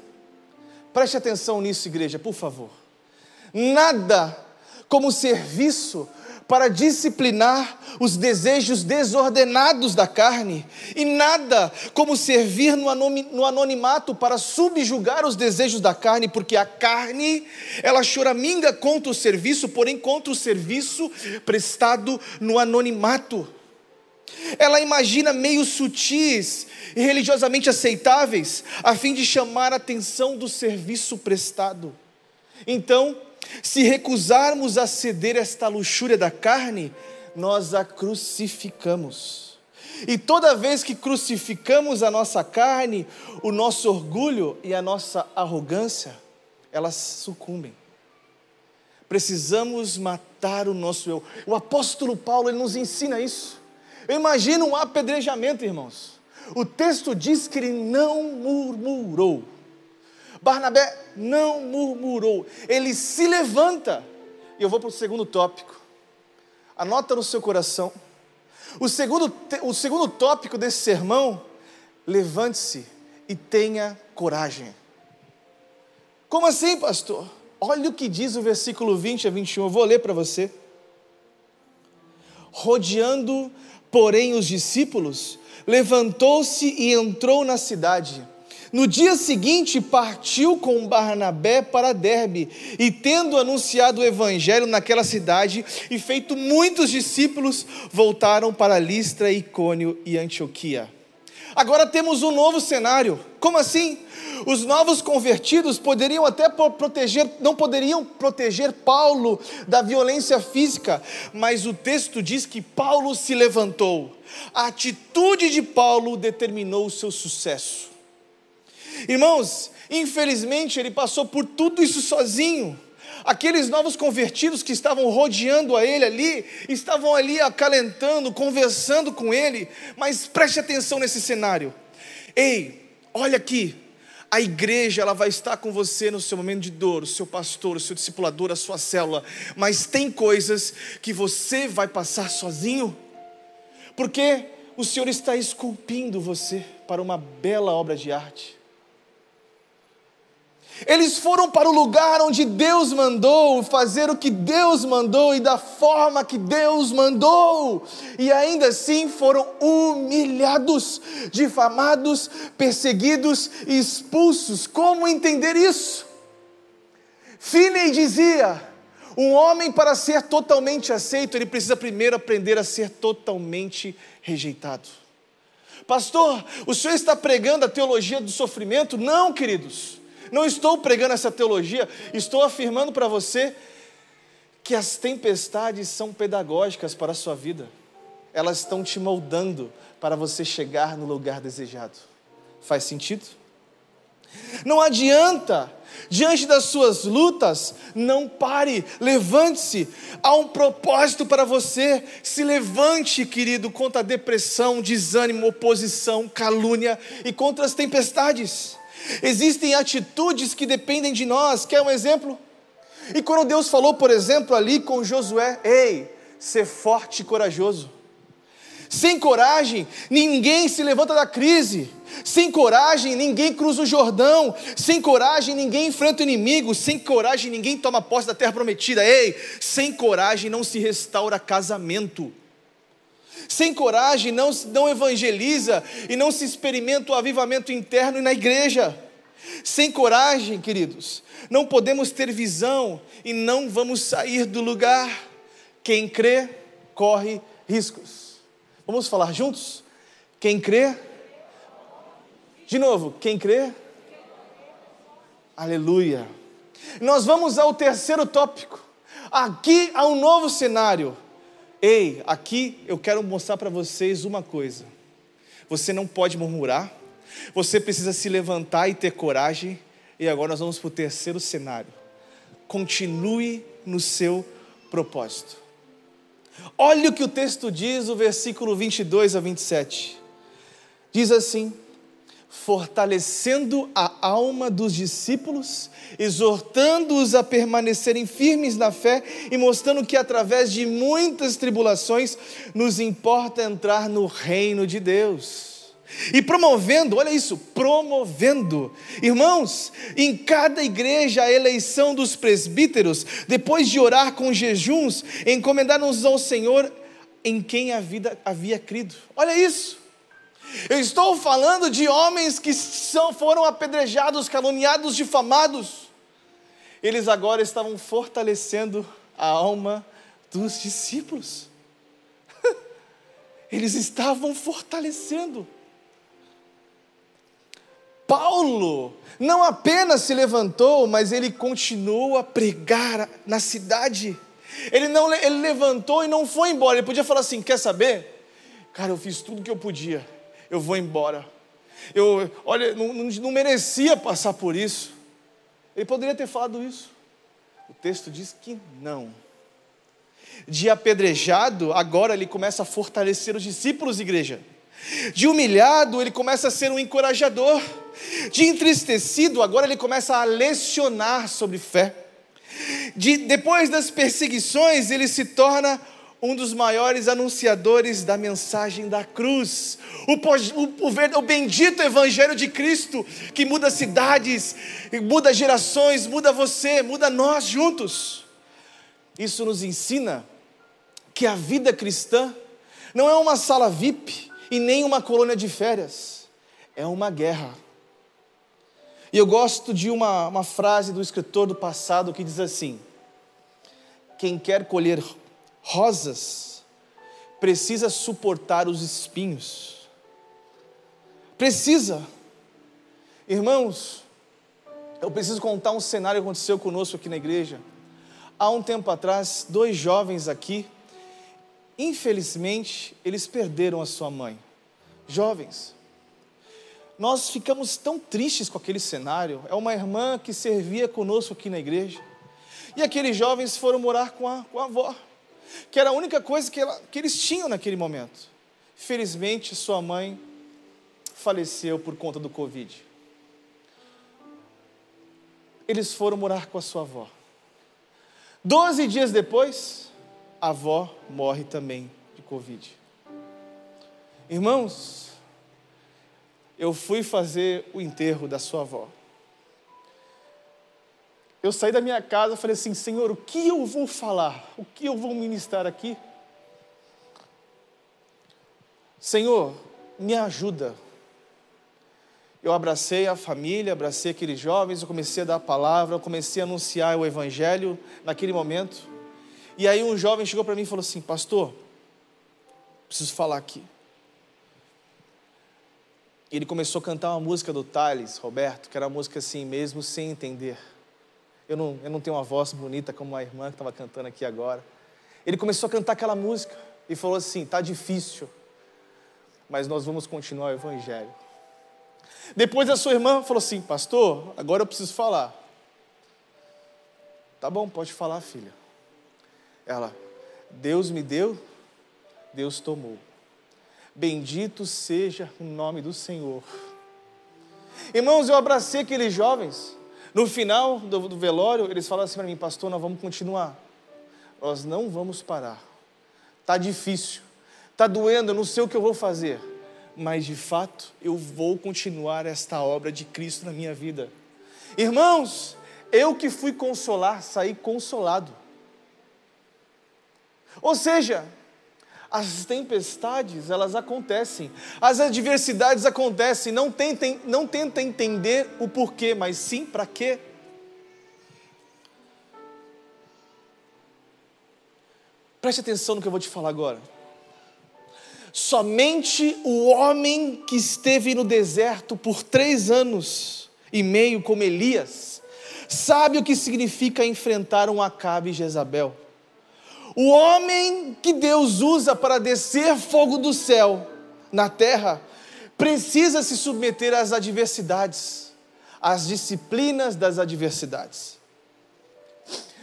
preste atenção nisso, igreja, por favor. Nada como serviço para disciplinar os desejos desordenados da carne, e nada como servir no anonimato para subjugar os desejos da carne, porque a carne, ela choraminga contra o serviço, porém contra o serviço prestado no anonimato. Ela imagina meios sutis e religiosamente aceitáveis, a fim de chamar a atenção do serviço prestado. Então, se recusarmos a ceder esta luxúria da carne, nós a crucificamos. E toda vez que crucificamos a nossa carne, o nosso orgulho e a nossa arrogância, elas sucumbem. Precisamos matar o nosso eu. O apóstolo Paulo ele nos ensina isso. Eu imagino um apedrejamento, irmãos. O texto diz que ele não murmurou. Barnabé não murmurou, ele se levanta. E eu vou para o segundo tópico. Anota no seu coração. O segundo, o segundo tópico desse sermão: levante-se e tenha coragem. Como assim, pastor? Olha o que diz o versículo 20 a 21, eu vou ler para você. Rodeando, porém, os discípulos, levantou-se e entrou na cidade. No dia seguinte, partiu com Barnabé para Derbe, e tendo anunciado o evangelho naquela cidade e feito muitos discípulos, voltaram para Listra, Icônio e Antioquia. Agora temos um novo cenário. Como assim? Os novos convertidos poderiam até proteger, não poderiam proteger Paulo da violência física, mas o texto diz que Paulo se levantou. A atitude de Paulo determinou o seu sucesso. Irmãos, infelizmente ele passou por tudo isso sozinho. Aqueles novos convertidos que estavam rodeando a ele ali, estavam ali acalentando, conversando com ele, mas preste atenção nesse cenário. Ei, olha aqui, a igreja ela vai estar com você no seu momento de dor, o seu pastor, o seu discipulador, a sua célula, mas tem coisas que você vai passar sozinho, porque o Senhor está esculpindo você para uma bela obra de arte. Eles foram para o lugar onde Deus mandou, fazer o que Deus mandou e da forma que Deus mandou, e ainda assim foram humilhados, difamados, perseguidos e expulsos. Como entender isso? Finney dizia: um homem para ser totalmente aceito, ele precisa primeiro aprender a ser totalmente rejeitado. Pastor, o senhor está pregando a teologia do sofrimento? Não, queridos. Não estou pregando essa teologia, estou afirmando para você que as tempestades são pedagógicas para a sua vida. Elas estão te moldando para você chegar no lugar desejado. Faz sentido? Não adianta, diante das suas lutas, não pare, levante-se. Há um propósito para você. Se levante, querido, contra a depressão, desânimo, oposição, calúnia e contra as tempestades. Existem atitudes que dependem de nós. Quer um exemplo? E quando Deus falou, por exemplo, ali com Josué: Ei, ser forte e corajoso. Sem coragem, ninguém se levanta da crise. Sem coragem, ninguém cruza o Jordão. Sem coragem, ninguém enfrenta o inimigo. Sem coragem, ninguém toma posse da terra prometida. Ei, sem coragem não se restaura casamento. Sem coragem, não, não evangeliza e não se experimenta o avivamento interno e na igreja. Sem coragem, queridos, não podemos ter visão e não vamos sair do lugar. Quem crê, corre riscos. Vamos falar juntos? Quem crê? De novo, quem crê? Aleluia. Nós vamos ao terceiro tópico. Aqui há um novo cenário. Ei, aqui eu quero mostrar para vocês uma coisa. Você não pode murmurar, você precisa se levantar e ter coragem. E agora nós vamos para o terceiro cenário. Continue no seu propósito. Olha o que o texto diz, o versículo 22 a 27. Diz assim: fortalecendo a alma dos discípulos, exortando-os a permanecerem firmes na fé e mostrando que através de muitas tribulações nos importa entrar no reino de Deus. E promovendo, olha isso, promovendo. Irmãos, em cada igreja a eleição dos presbíteros, depois de orar com jejuns, encomendar-nos ao Senhor em quem a vida havia crido. Olha isso. Eu estou falando de homens que são, foram apedrejados, caluniados, difamados. Eles agora estavam fortalecendo a alma dos discípulos. [LAUGHS] Eles estavam fortalecendo. Paulo não apenas se levantou, mas ele continuou a pregar na cidade. Ele não ele levantou e não foi embora. Ele podia falar assim: quer saber? Cara, eu fiz tudo que eu podia eu vou embora. Eu, olha, não, não merecia passar por isso. Ele poderia ter falado isso. O texto diz que não. De apedrejado, agora ele começa a fortalecer os discípulos, igreja. De humilhado, ele começa a ser um encorajador. De entristecido, agora ele começa a lecionar sobre fé. De, depois das perseguições, ele se torna um dos maiores anunciadores da mensagem da cruz, o, o, o, o, bendito Evangelho de Cristo, que muda cidades, muda gerações, muda você, muda nós juntos. Isso nos ensina que a vida cristã não é uma sala VIP e nem uma colônia de férias, é uma guerra. E eu gosto de uma, uma frase do escritor do passado que diz assim: Quem quer colher rosas precisa suportar os espinhos. Precisa. Irmãos, eu preciso contar um cenário que aconteceu conosco aqui na igreja. Há um tempo atrás, dois jovens aqui, infelizmente, eles perderam a sua mãe. Jovens. Nós ficamos tão tristes com aquele cenário. É uma irmã que servia conosco aqui na igreja. E aqueles jovens foram morar com a, com a avó que era a única coisa que, ela, que eles tinham naquele momento. Felizmente, sua mãe faleceu por conta do Covid. Eles foram morar com a sua avó. Doze dias depois, a avó morre também de Covid. Irmãos, eu fui fazer o enterro da sua avó. Eu saí da minha casa e falei assim: Senhor, o que eu vou falar? O que eu vou ministrar aqui? Senhor, me ajuda. Eu abracei a família, abracei aqueles jovens, eu comecei a dar a palavra, eu comecei a anunciar o evangelho naquele momento. E aí um jovem chegou para mim e falou assim: Pastor, preciso falar aqui. Ele começou a cantar uma música do Thales, Roberto, que era uma música assim, mesmo sem entender. Eu não, eu não tenho uma voz bonita como a irmã que estava cantando aqui agora. Ele começou a cantar aquela música e falou assim: tá difícil, mas nós vamos continuar o evangelho. Depois a sua irmã falou assim: Pastor, agora eu preciso falar. Tá bom, pode falar, filha. Ela, Deus me deu, Deus tomou. Bendito seja o nome do Senhor. Irmãos, eu abracei aqueles jovens. No final do, do velório, eles falam assim para mim, pastor, nós vamos continuar. Nós não vamos parar. Está difícil, está doendo, eu não sei o que eu vou fazer, mas de fato eu vou continuar esta obra de Cristo na minha vida. Irmãos, eu que fui consolar, saí consolado. Ou seja, as tempestades, elas acontecem, as adversidades acontecem, não tentem, não tenta entender o porquê, mas sim para quê. Preste atenção no que eu vou te falar agora. Somente o homem que esteve no deserto por três anos e meio, como Elias, sabe o que significa enfrentar um Acabe e Jezabel. O homem que Deus usa para descer fogo do céu na terra precisa se submeter às adversidades, às disciplinas das adversidades.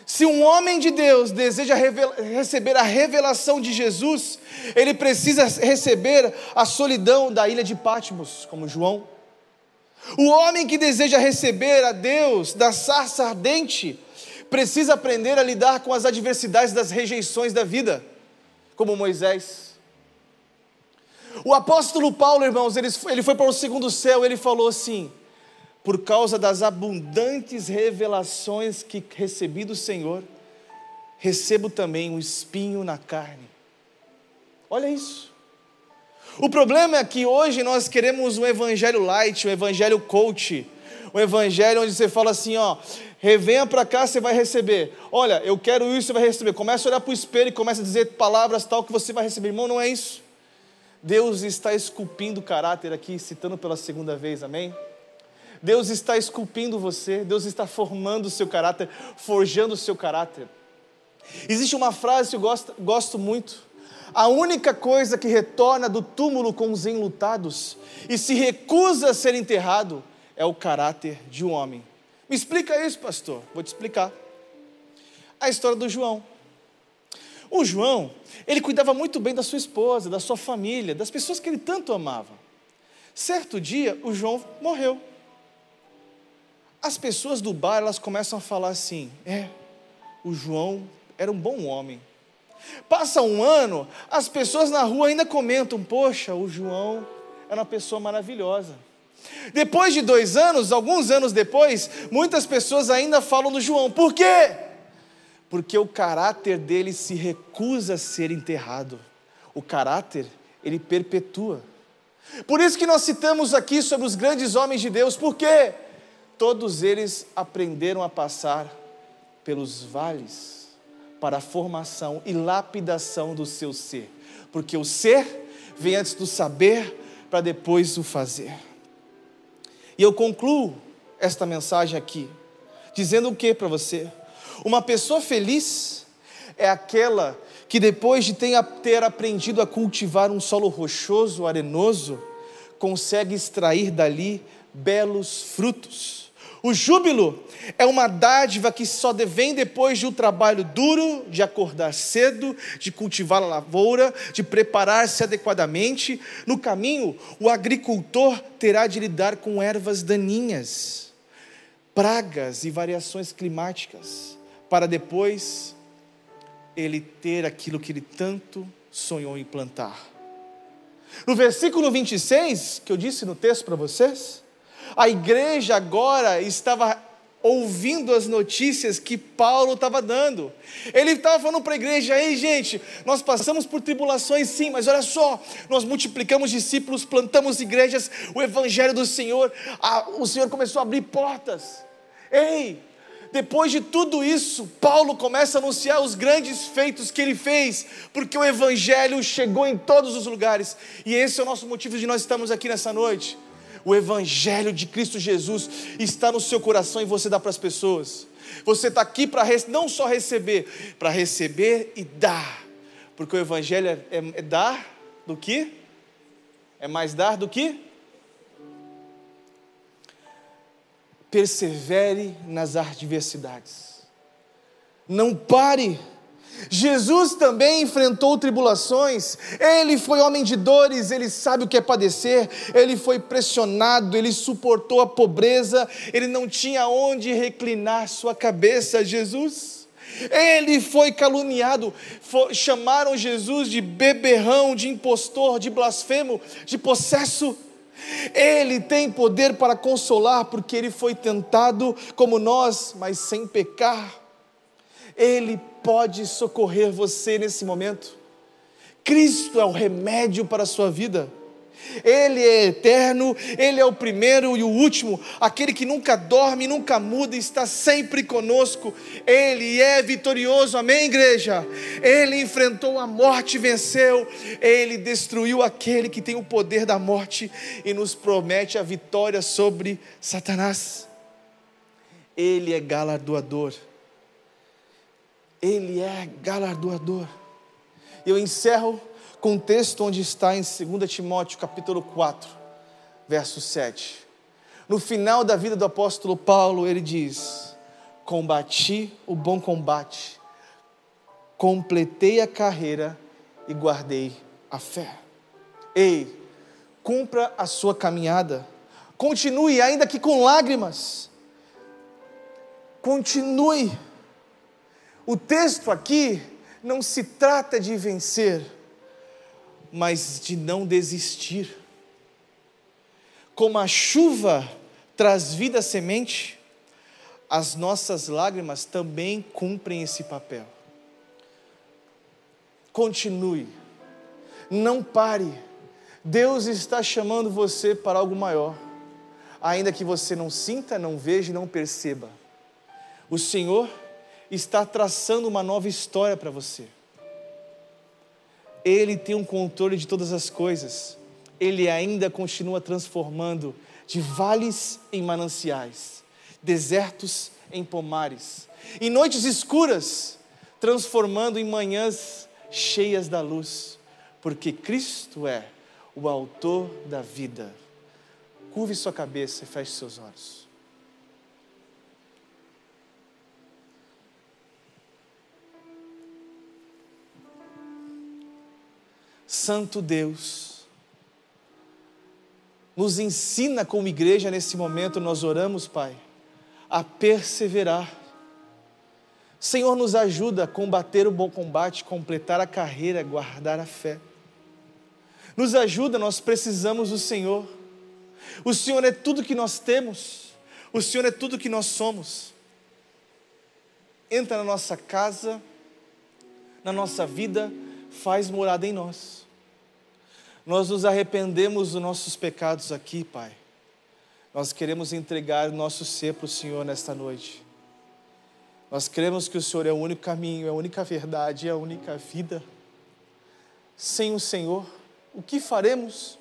Se um homem de Deus deseja receber a revelação de Jesus, ele precisa receber a solidão da ilha de Patmos, como João. O homem que deseja receber a Deus da sarça ardente, precisa aprender a lidar com as adversidades das rejeições da vida, como Moisés. O apóstolo Paulo, irmãos, ele, ele foi para o segundo céu, ele falou assim: por causa das abundantes revelações que recebi do Senhor, recebo também um espinho na carne. Olha isso. O problema é que hoje nós queremos um evangelho light, um evangelho coach, um evangelho onde você fala assim, ó, revenha para cá, você vai receber. Olha, eu quero isso, você vai receber. Começa a olhar para o espelho e começa a dizer palavras tal que você vai receber. Irmão, não é isso. Deus está esculpindo o caráter aqui, citando pela segunda vez, amém? Deus está esculpindo você, Deus está formando o seu caráter, forjando o seu caráter. Existe uma frase que eu gosto, gosto muito. A única coisa que retorna do túmulo com os enlutados e se recusa a ser enterrado é o caráter de um homem. Me explica isso, pastor. Vou te explicar. A história do João. O João, ele cuidava muito bem da sua esposa, da sua família, das pessoas que ele tanto amava. Certo dia, o João morreu. As pessoas do bar, elas começam a falar assim: é, o João era um bom homem. Passa um ano, as pessoas na rua ainda comentam: Poxa, o João é uma pessoa maravilhosa. Depois de dois anos, alguns anos depois, muitas pessoas ainda falam do João. Por quê? Porque o caráter dele se recusa a ser enterrado. O caráter, ele perpetua. Por isso que nós citamos aqui sobre os grandes homens de Deus, porque todos eles aprenderam a passar pelos vales para a formação e lapidação do seu ser. Porque o ser vem antes do saber para depois o fazer. E eu concluo esta mensagem aqui, dizendo o que para você? Uma pessoa feliz é aquela que depois de ter aprendido a cultivar um solo rochoso, arenoso, consegue extrair dali belos frutos. O júbilo é uma dádiva que só vem depois de um trabalho duro, de acordar cedo, de cultivar a lavoura, de preparar-se adequadamente. No caminho, o agricultor terá de lidar com ervas daninhas, pragas e variações climáticas, para depois ele ter aquilo que ele tanto sonhou em plantar. No versículo 26, que eu disse no texto para vocês, a igreja agora estava ouvindo as notícias que Paulo estava dando. Ele estava falando para a igreja: ei, gente, nós passamos por tribulações sim, mas olha só, nós multiplicamos discípulos, plantamos igrejas, o evangelho do Senhor, a, o Senhor começou a abrir portas. Ei, depois de tudo isso, Paulo começa a anunciar os grandes feitos que ele fez, porque o Evangelho chegou em todos os lugares, e esse é o nosso motivo de nós estarmos aqui nessa noite. O Evangelho de Cristo Jesus está no seu coração e você dá para as pessoas. Você está aqui para não só receber, para receber e dar, porque o Evangelho é, é, é dar do que? É mais dar do que? persevere nas adversidades. Não pare. Jesus também enfrentou tribulações, ele foi homem de dores, ele sabe o que é padecer, ele foi pressionado, ele suportou a pobreza, ele não tinha onde reclinar sua cabeça, Jesus. Ele foi caluniado, chamaram Jesus de beberrão, de impostor, de blasfemo, de possesso. Ele tem poder para consolar, porque ele foi tentado como nós, mas sem pecar. Ele pode socorrer você nesse momento. Cristo é o remédio para a sua vida. Ele é eterno, Ele é o primeiro e o último, aquele que nunca dorme, nunca muda, está sempre conosco. Ele é vitorioso, amém, igreja? Ele enfrentou a morte e venceu, Ele destruiu aquele que tem o poder da morte e nos promete a vitória sobre Satanás. Ele é galardoador. Ele é galardoador. Eu encerro com o texto onde está em 2 Timóteo capítulo 4, verso 7. No final da vida do apóstolo Paulo, ele diz: Combati o bom combate, completei a carreira e guardei a fé. Ei, cumpra a sua caminhada, continue, ainda que com lágrimas, continue. O texto aqui não se trata de vencer, mas de não desistir. Como a chuva traz vida à semente, as nossas lágrimas também cumprem esse papel. Continue, não pare. Deus está chamando você para algo maior, ainda que você não sinta, não veja e não perceba. O Senhor está traçando uma nova história para você. Ele tem um controle de todas as coisas. Ele ainda continua transformando de vales em mananciais, desertos em pomares, em noites escuras, transformando em manhãs cheias da luz, porque Cristo é o autor da vida. Curve sua cabeça e feche seus olhos. Santo Deus, nos ensina como igreja nesse momento, nós oramos, Pai, a perseverar. Senhor, nos ajuda a combater o bom combate, completar a carreira, guardar a fé. Nos ajuda, nós precisamos do Senhor. O Senhor é tudo que nós temos, o Senhor é tudo que nós somos. Entra na nossa casa, na nossa vida, faz morada em nós. Nós nos arrependemos dos nossos pecados aqui, Pai. Nós queremos entregar nosso ser para o Senhor nesta noite. Nós cremos que o Senhor é o único caminho, é a única verdade, é a única vida. Sem o Senhor, o que faremos?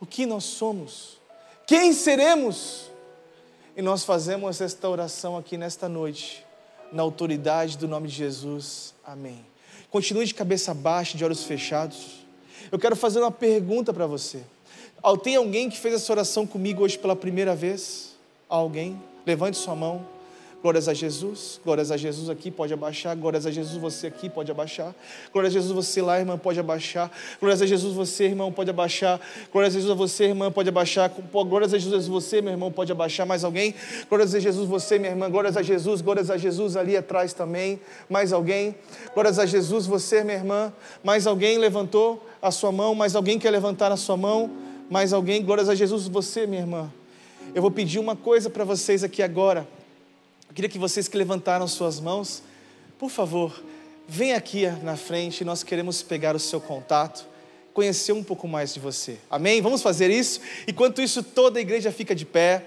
O que nós somos? Quem seremos? E nós fazemos esta oração aqui nesta noite, na autoridade do nome de Jesus. Amém. Continue de cabeça baixa, de olhos fechados. Eu quero fazer uma pergunta para você. Tem alguém que fez essa oração comigo hoje pela primeira vez? Alguém? Levante sua mão. Glórias a Jesus, glórias a Jesus aqui, pode abaixar. Glórias a Jesus, você aqui, pode abaixar. Glórias a Jesus, você lá, irmã, pode abaixar. Glórias a Jesus, você, irmão, pode abaixar. Glórias a Jesus, você, irmã, pode abaixar. Glórias a Jesus, você, meu irmão, pode abaixar. Mais alguém? Glórias a Jesus, você, minha irmã. Glórias a Jesus, glórias a Jesus ali atrás também. Mais alguém? Glórias a Jesus, você, minha irmã. Mais alguém levantou a sua mão? Mais alguém quer levantar a sua mão? Mais alguém? Glórias a Jesus, você, minha irmã. Eu vou pedir uma coisa para vocês aqui agora. Eu queria que vocês que levantaram suas mãos, por favor, venha aqui na frente, nós queremos pegar o seu contato, conhecer um pouco mais de você. Amém? Vamos fazer isso? Enquanto isso, toda a igreja fica de pé.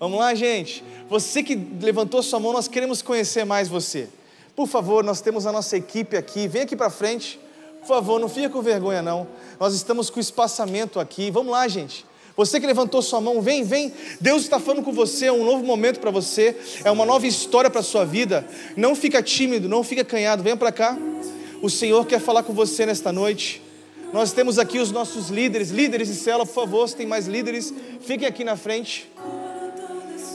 Vamos lá, gente? Você que levantou sua mão, nós queremos conhecer mais você. Por favor, nós temos a nossa equipe aqui. Vem aqui para frente. Por favor, não fique com vergonha, não. Nós estamos com espaçamento aqui. Vamos lá, gente. Você que levantou sua mão, vem, vem. Deus está falando com você, é um novo momento para você, é uma nova história para a sua vida. Não fica tímido, não fica canhado, venha para cá. O Senhor quer falar com você nesta noite. Nós temos aqui os nossos líderes, líderes de célula, por favor, se tem mais líderes, fiquem aqui na frente.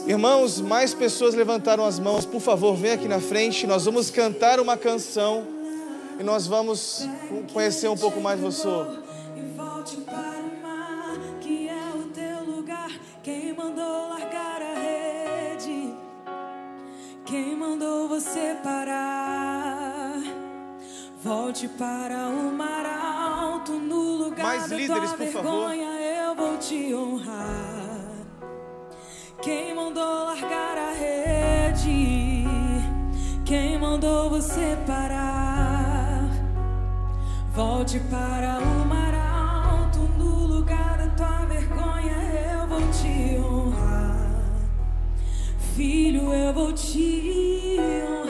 Irmãos, mais pessoas levantaram as mãos, por favor, venha aqui na frente. Nós vamos cantar uma canção e nós vamos conhecer um pouco mais você. Quem mandou você parar? Volte para o mar alto no lugar Mais da líderes, tua por vergonha, favor. eu vou te honrar. Quem mandou largar a rede? Quem mandou você parar? Volte para o mar alto no lugar Filho, eu vou te honrar.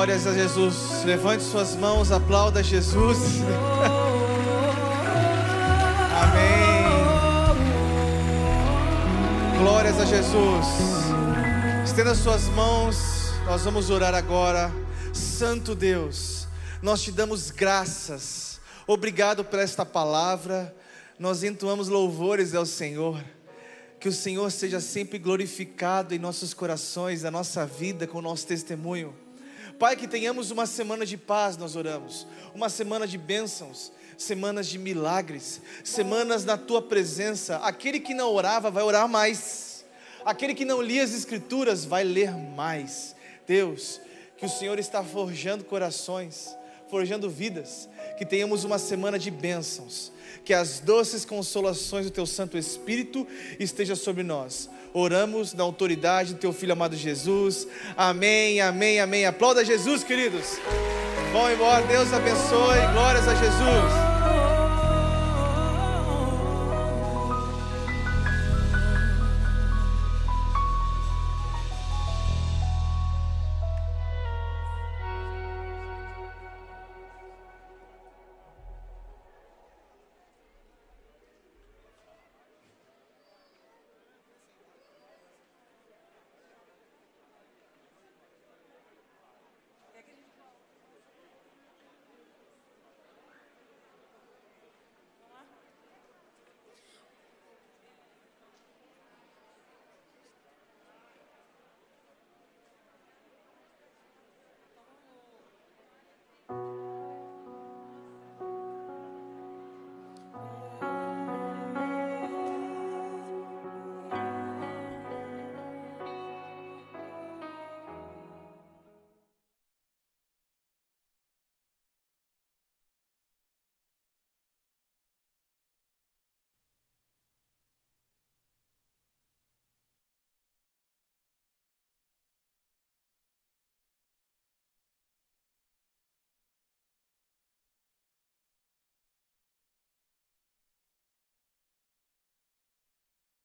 Glórias a Jesus. Levante suas mãos, aplauda Jesus. Amém. Glórias a Jesus. Estenda suas mãos. Nós vamos orar agora. Santo Deus, nós te damos graças. Obrigado por esta palavra. Nós entoamos louvores ao Senhor. Que o Senhor seja sempre glorificado em nossos corações, na nossa vida, com o nosso testemunho. Pai, que tenhamos uma semana de paz, nós oramos, uma semana de bênçãos, semanas de milagres, semanas na tua presença. Aquele que não orava vai orar mais, aquele que não lia as Escrituras vai ler mais. Deus, que o Senhor está forjando corações, forjando vidas, que tenhamos uma semana de bênçãos, que as doces consolações do Teu Santo Espírito esteja sobre nós. Oramos na autoridade do Teu Filho amado Jesus. Amém, amém, amém. Aplauda Jesus, queridos. Vão embora, Deus abençoe. Glórias a Jesus.